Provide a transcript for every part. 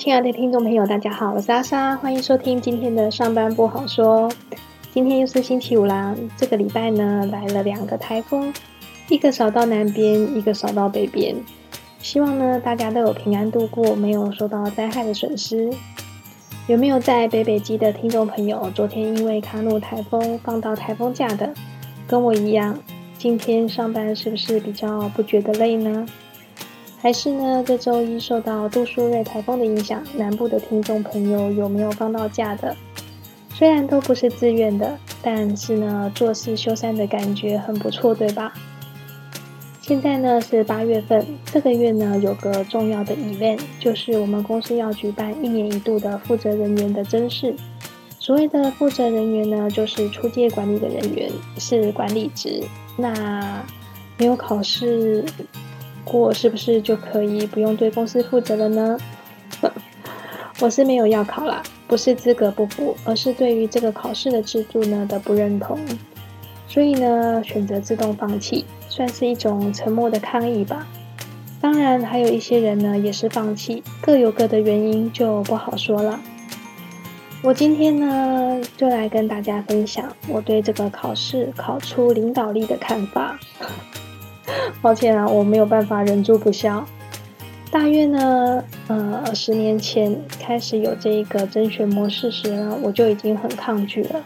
亲爱的听众朋友，大家好，我是阿莎，欢迎收听今天的上班不好说。今天又是星期五啦，这个礼拜呢来了两个台风，一个扫到南边，一个扫到北边。希望呢大家都有平安度过，没有受到灾害的损失。有没有在北北基的听众朋友，昨天因为卡努台风放到台风假的，跟我一样，今天上班是不是比较不觉得累呢？还是呢？这周一受到杜苏芮台风的影响，南部的听众朋友有没有放到假的？虽然都不是自愿的，但是呢，做事修缮的感觉很不错，对吧？现在呢是八月份，这个月呢有个重要的 event，就是我们公司要举办一年一度的负责人员的甄试。所谓的负责人员呢，就是出借管理的人员，是管理职。那没有考试。过是不是就可以不用对公司负责了呢？我是没有要考啦，不是资格不符，而是对于这个考试的制度呢的不认同，所以呢选择自动放弃，算是一种沉默的抗议吧。当然还有一些人呢也是放弃，各有各的原因就不好说了。我今天呢就来跟大家分享我对这个考试考出领导力的看法。抱歉啊，我没有办法忍住不笑。大约呢，呃，十年前开始有这一个甄选模式时呢，我就已经很抗拒了，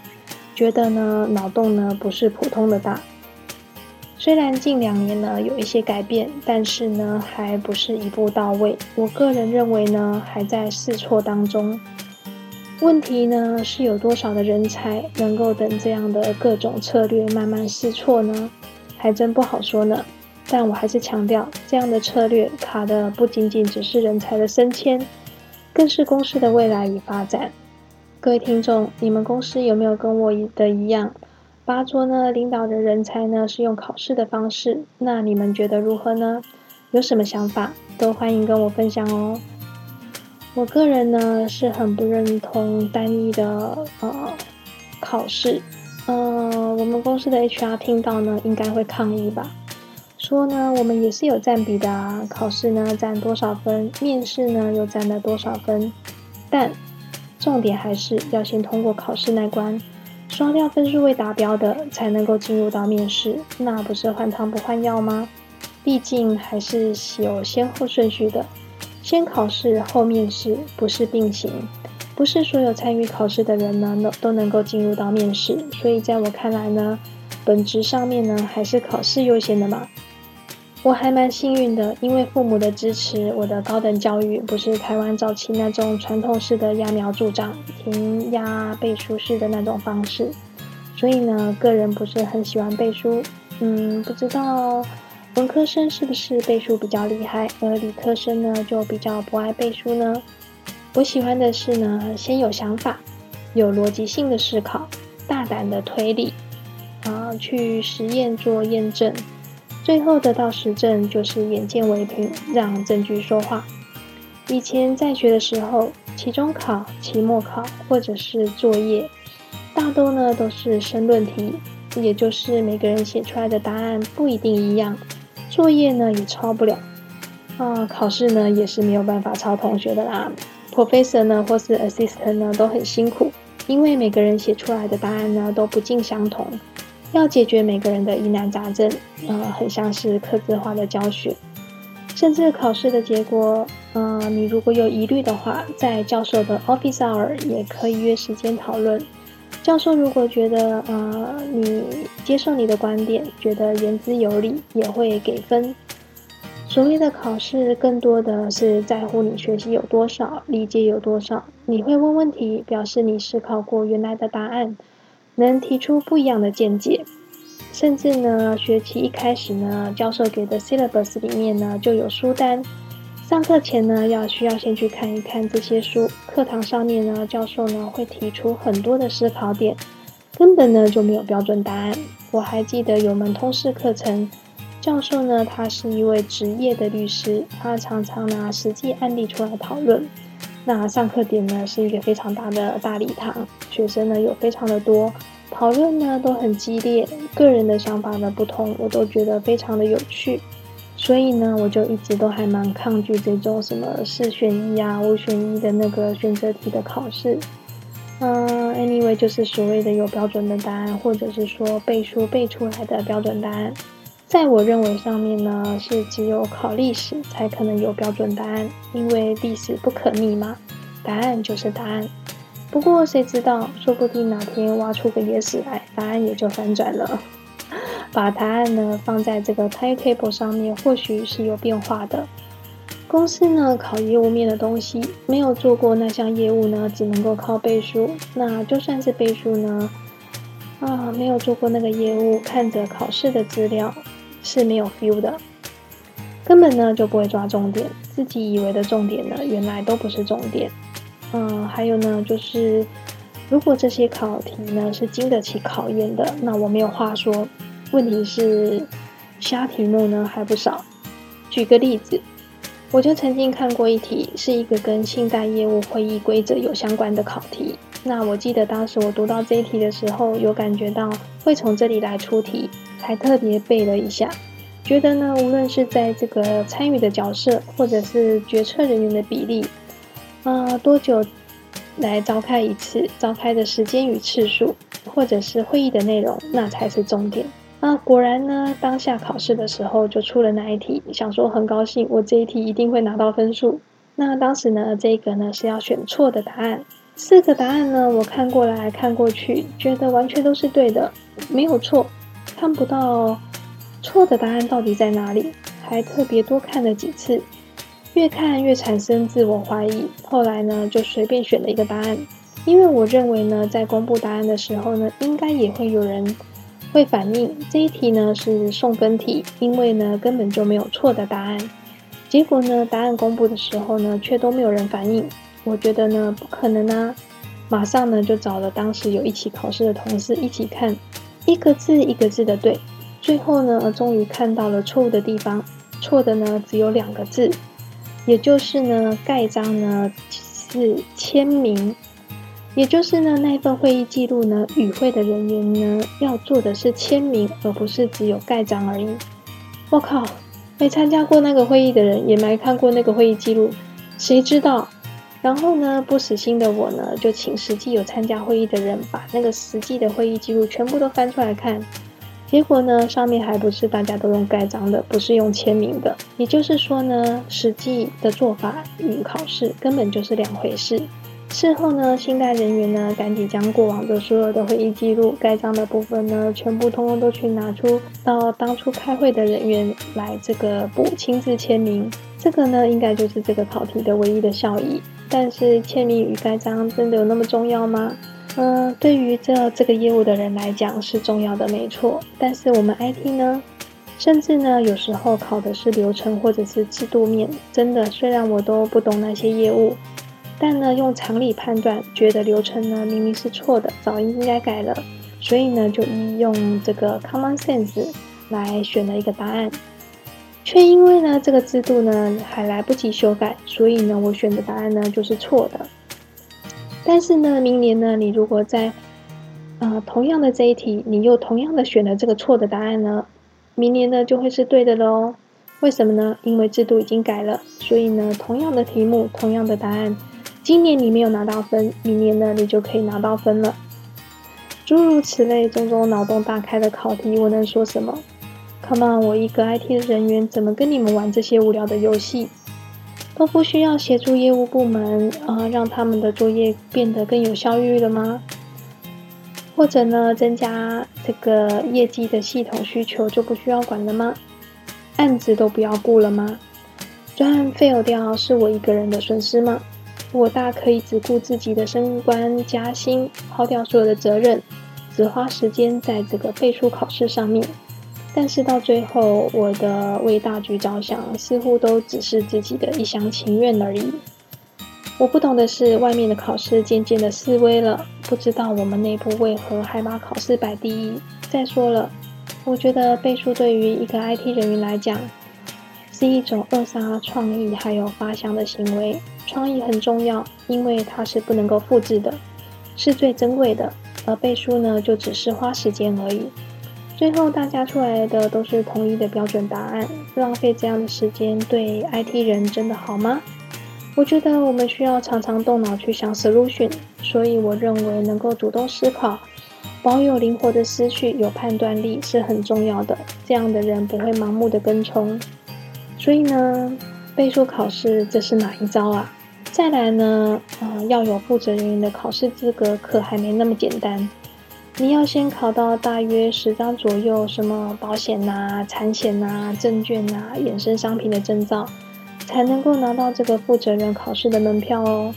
觉得呢脑洞呢不是普通的大。虽然近两年呢有一些改变，但是呢还不是一步到位。我个人认为呢还在试错当中。问题呢是有多少的人才能够等这样的各种策略慢慢试错呢？还真不好说呢，但我还是强调，这样的策略卡的不仅仅只是人才的升迁，更是公司的未来与发展。各位听众，你们公司有没有跟我的一样，八桌呢领导的人才呢是用考试的方式？那你们觉得如何呢？有什么想法都欢迎跟我分享哦。我个人呢是很不认同单一的呃考试。呃，我们公司的 HR 听到呢，应该会抗议吧？说呢，我们也是有占比的啊，考试呢占多少分，面试呢又占了多少分，但重点还是要先通过考试那关，刷掉分数未达标的，才能够进入到面试，那不是换汤不换药吗？毕竟还是有先后顺序的，先考试后面试，不是并行。不是所有参与考试的人呢，都都能够进入到面试，所以在我看来呢，本质上面呢还是考试优先的嘛。我还蛮幸运的，因为父母的支持，我的高等教育不是台湾早期那种传统式的揠苗助长、填鸭背书式的那种方式，所以呢，个人不是很喜欢背书。嗯，不知道文科生是不是背书比较厉害，而理科生呢就比较不爱背书呢？我喜欢的是呢，先有想法，有逻辑性的思考，大胆的推理，啊，去实验做验证，最后得到实证就是眼见为凭，让证据说话。以前在学的时候，期中考、期末考或者是作业，大多呢都是申论题，也就是每个人写出来的答案不一定一样，作业呢也抄不了，啊，考试呢也是没有办法抄同学的啦。Professor 呢，或是 Assistant 呢，都很辛苦，因为每个人写出来的答案呢都不尽相同，要解决每个人的疑难杂症，呃，很像是刻字化的教学。甚至考试的结果，呃，你如果有疑虑的话，在教授的 Office Hour 也可以约时间讨论。教授如果觉得，呃，你接受你的观点，觉得言之有理，也会给分。所谓的考试，更多的是在乎你学习有多少，理解有多少。你会问问题，表示你思考过原来的答案，能提出不一样的见解。甚至呢，学期一开始呢，教授给的 syllabus 里面呢就有书单，上课前呢要需要先去看一看这些书。课堂上面呢，教授呢会提出很多的思考点，根本呢就没有标准答案。我还记得有门通识课程。教授呢，他是一位职业的律师，他常常拿实际案例出来讨论。那上课点呢是一个非常大的大礼堂，学生呢有非常的多，讨论呢都很激烈，个人的想法的不同，我都觉得非常的有趣。所以呢，我就一直都还蛮抗拒这种什么四选一啊、五选一的那个选择题的考试。嗯，anyway，就是所谓的有标准的答案，或者是说背书背出来的标准答案。在我认为上面呢，是只有考历史才可能有标准答案，因为历史不可逆嘛，答案就是答案。不过谁知道，说不定哪天挖出个野史来，答案也就反转了。把答案呢放在这个 timetable 上面，或许是有变化的。公司呢考业务面的东西，没有做过那项业务呢，只能够靠背书。那就算是背书呢，啊，没有做过那个业务，看着考试的资料。是没有 feel 的，根本呢就不会抓重点，自己以为的重点呢，原来都不是重点。嗯，还有呢，就是如果这些考题呢是经得起考验的，那我没有话说。问题是瞎题目呢还不少。举个例子，我就曾经看过一题，是一个跟信贷业务会议规则有相关的考题。那我记得当时我读到这一题的时候，有感觉到会从这里来出题。还特别背了一下，觉得呢，无论是在这个参与的角色，或者是决策人员的比例，啊，多久来召开一次，召开的时间与次数，或者是会议的内容，那才是重点。啊，果然呢，当下考试的时候就出了那一题，想说很高兴，我这一题一定会拿到分数。那当时呢，这个呢是要选错的答案，四个答案呢，我看过来看过去，觉得完全都是对的，没有错。看不到错的答案到底在哪里，还特别多看了几次，越看越产生自我怀疑。后来呢，就随便选了一个答案，因为我认为呢，在公布答案的时候呢，应该也会有人会反映这一题呢是送分题，因为呢根本就没有错的答案。结果呢，答案公布的时候呢，却都没有人反映。我觉得呢不可能啊，马上呢就找了当时有一起考试的同事一起看。一个字一个字的对，最后呢，终于看到了错误的地方。错的呢只有两个字，也就是呢盖章呢是签名，也就是呢那份会议记录呢与会的人员呢要做的是签名，而不是只有盖章而已。我靠，没参加过那个会议的人也没看过那个会议记录，谁知道？然后呢，不死心的我呢，就请实际有参加会议的人把那个实际的会议记录全部都翻出来看。结果呢，上面还不是大家都用盖章的，不是用签名的。也就是说呢，实际的做法与考试根本就是两回事。事后呢，信贷人员呢，赶紧将过往的所有的会议记录盖章的部分呢，全部通通都去拿出到当初开会的人员来这个补亲自签名。这个呢，应该就是这个考题的唯一的效益。但是签名与盖章真的有那么重要吗？嗯，对于这这个业务的人来讲是重要的，没错。但是我们 IT 呢，甚至呢有时候考的是流程或者是制度面，真的虽然我都不懂那些业务，但呢用常理判断，觉得流程呢明明是错的，早应该改了，所以呢就用这个 common sense 来选了一个答案。却因为呢，这个制度呢还来不及修改，所以呢，我选的答案呢就是错的。但是呢，明年呢，你如果在呃同样的这一题，你又同样的选了这个错的答案呢，明年呢就会是对的喽。为什么呢？因为制度已经改了，所以呢，同样的题目，同样的答案，今年你没有拿到分，明年呢你就可以拿到分了。诸如此类，种种脑洞大开的考题，我能说什么？Come on，我一个 IT 的人员怎么跟你们玩这些无聊的游戏？都不需要协助业务部门啊，让他们的作业变得更有效率了吗？或者呢，增加这个业绩的系统需求就不需要管了吗？案子都不要顾了吗？专案 fail 掉是我一个人的损失吗？我大可以只顾自己的升官加薪，抛掉所有的责任，只花时间在这个背书考试上面。但是到最后，我的为大局着想似乎都只是自己的一厢情愿而已。我不懂的是，外面的考试渐渐的式微了，不知道我们内部为何还把考试摆第一。再说了，我觉得背书对于一个 IT 人员来讲，是一种扼杀创意还有发想的行为。创意很重要，因为它是不能够复制的，是最珍贵的。而背书呢，就只是花时间而已。最后大家出来的都是统一的标准答案，浪费这样的时间对 IT 人真的好吗？我觉得我们需要常常动脑去想 solution，所以我认为能够主动思考，保有灵活的思绪，有判断力是很重要的。这样的人不会盲目的跟从。所以呢，背书考试这是哪一招啊？再来呢，呃，要有负责人员的考试资格，可还没那么简单。你要先考到大约十张左右，什么保险呐、产险呐、证券呐、衍生商品的证照。才能够拿到这个负责人考试的门票哦。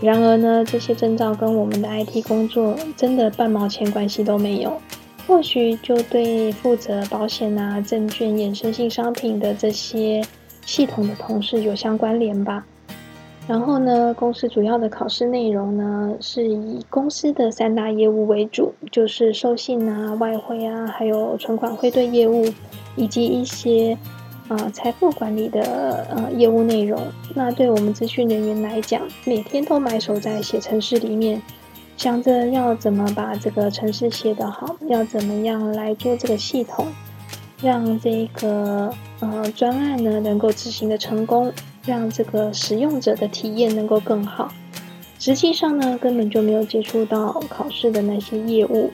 然而呢，这些证照跟我们的 IT 工作真的半毛钱关系都没有。或许就对负责保险啊、证券、衍生性商品的这些系统的同事有相关联吧。然后呢，公司主要的考试内容呢，是以公司的三大业务为主，就是授信啊、外汇啊，还有存款汇兑业务，以及一些。啊，财富管理的呃业务内容，那对我们咨询人员来讲，每天都埋首在写程式里面，想着要怎么把这个程式写得好，要怎么样来做这个系统，让这个呃专案呢能够执行的成功，让这个使用者的体验能够更好。实际上呢，根本就没有接触到考试的那些业务。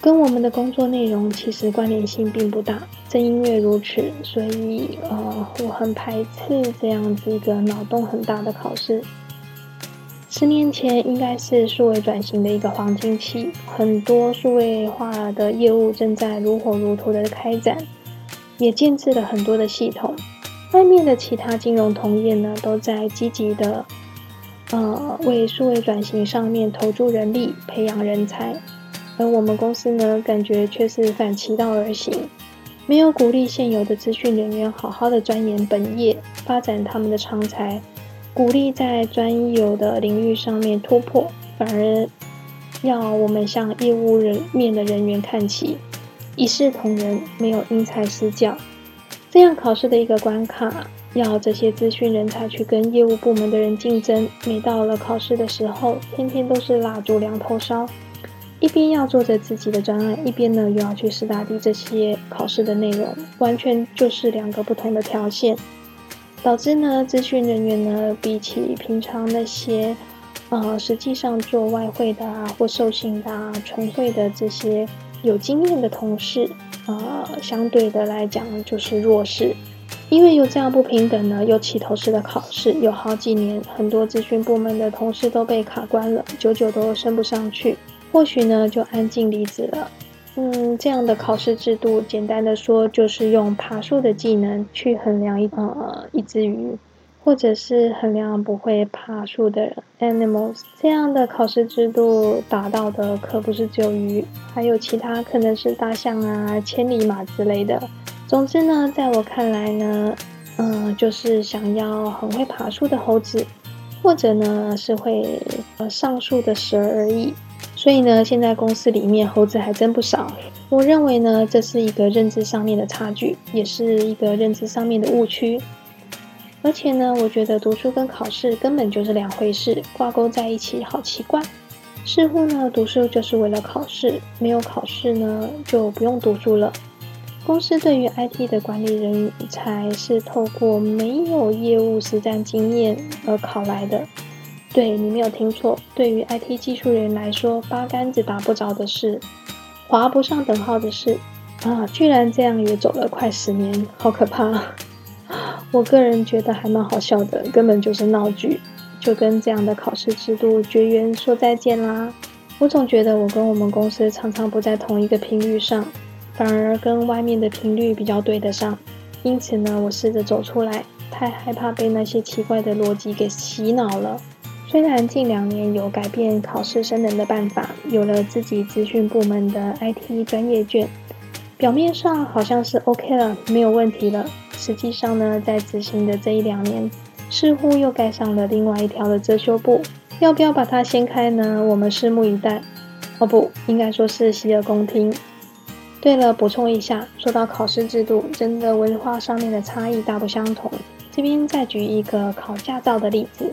跟我们的工作内容其实关联性并不大，正因为如此，所以呃，我很排斥这样子一个脑洞很大的考试。十年前应该是数位转型的一个黄金期，很多数位化的业务正在如火如荼的开展，也建制了很多的系统。外面的其他金融同业呢，都在积极的呃为数位转型上面投注人力，培养人才。而我们公司呢，感觉却是反其道而行，没有鼓励现有的资讯人员好好的钻研本业，发展他们的长才，鼓励在专有的领域上面突破，反而要我们向业务人面的人员看齐，一视同仁，没有因材施教。这样考试的一个关卡，要这些资讯人才去跟业务部门的人竞争，每到了考试的时候，天天都是蜡烛两头烧。一边要做着自己的专案，一边呢又要去试大地这些考试的内容，完全就是两个不同的条线，导致呢咨询人员呢比起平常那些，呃实际上做外汇的啊或授信的啊存汇的这些有经验的同事，呃相对的来讲就是弱势，因为有这样不平等呢，有起头式的考试有好几年，很多咨询部门的同事都被卡关了，久久都升不上去。或许呢，就安静离职了。嗯，这样的考试制度，简单的说，就是用爬树的技能去衡量一呃一只鱼，或者是衡量不会爬树的人 animals。这样的考试制度达到的可不是只有鱼，还有其他可能是大象啊、千里马之类的。总之呢，在我看来呢，嗯，就是想要很会爬树的猴子，或者呢是会呃上树的蛇而已。所以呢，现在公司里面猴子还真不少。我认为呢，这是一个认知上面的差距，也是一个认知上面的误区。而且呢，我觉得读书跟考试根本就是两回事，挂钩在一起好奇怪。似乎呢，读书就是为了考试，没有考试呢就不用读书了。公司对于 IT 的管理人才是透过没有业务实战经验而考来的。对你没有听错，对于 IT 技术人来说，八竿子打不着的事，划不上等号的事啊，居然这样也走了快十年，好可怕！我个人觉得还蛮好笑的，根本就是闹剧，就跟这样的考试制度绝缘说再见啦。我总觉得我跟我们公司常常不在同一个频率上，反而跟外面的频率比较对得上，因此呢，我试着走出来，太害怕被那些奇怪的逻辑给洗脑了。虽然近两年有改变考试生能的办法，有了自己资讯部门的 IT 专业卷，表面上好像是 OK 了，没有问题了。实际上呢，在执行的这一两年，似乎又盖上了另外一条的遮羞布。要不要把它掀开呢？我们拭目以待。哦，不应该说是洗耳恭听。对了，补充一下，说到考试制度，真的文化上面的差异大不相同。这边再举一个考驾照的例子。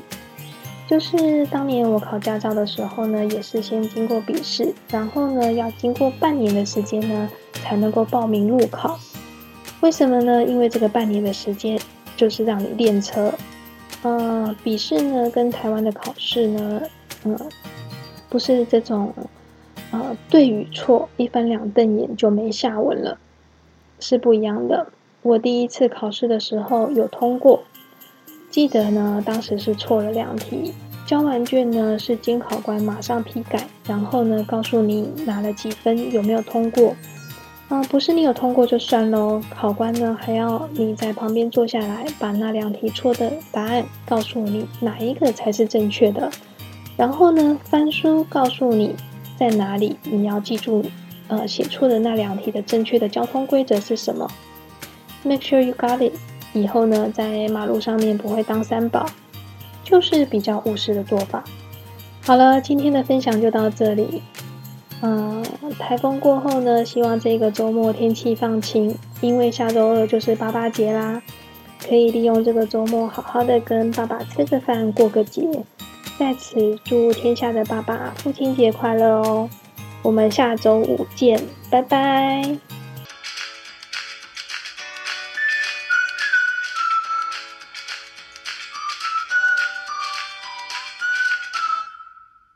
就是当年我考驾照的时候呢，也是先经过笔试，然后呢要经过半年的时间呢，才能够报名路考。为什么呢？因为这个半年的时间就是让你练车。呃，笔试呢跟台湾的考试呢，嗯，不是这种呃对与错一翻两瞪眼就没下文了，是不一样的。我第一次考试的时候有通过，记得呢当时是错了两题，交完卷呢是监考官马上批改，然后呢告诉你拿了几分，有没有通过。啊，不是你有通过就算喽，考官呢还要你在旁边坐下来，把那两题错的答案告诉你哪一个才是正确的，然后呢翻书告诉你在哪里，你要记住，呃，写错的那两题的正确的交通规则是什么？Make sure you got it。以后呢在马路上面不会当三宝，就是比较务实的做法。好了，今天的分享就到这里。嗯，台风过后呢，希望这个周末天气放晴，因为下周二就是爸爸节啦，可以利用这个周末好好的跟爸爸吃个饭，过个节。在此祝天下的爸爸父亲节快乐哦！我们下周五见，拜拜。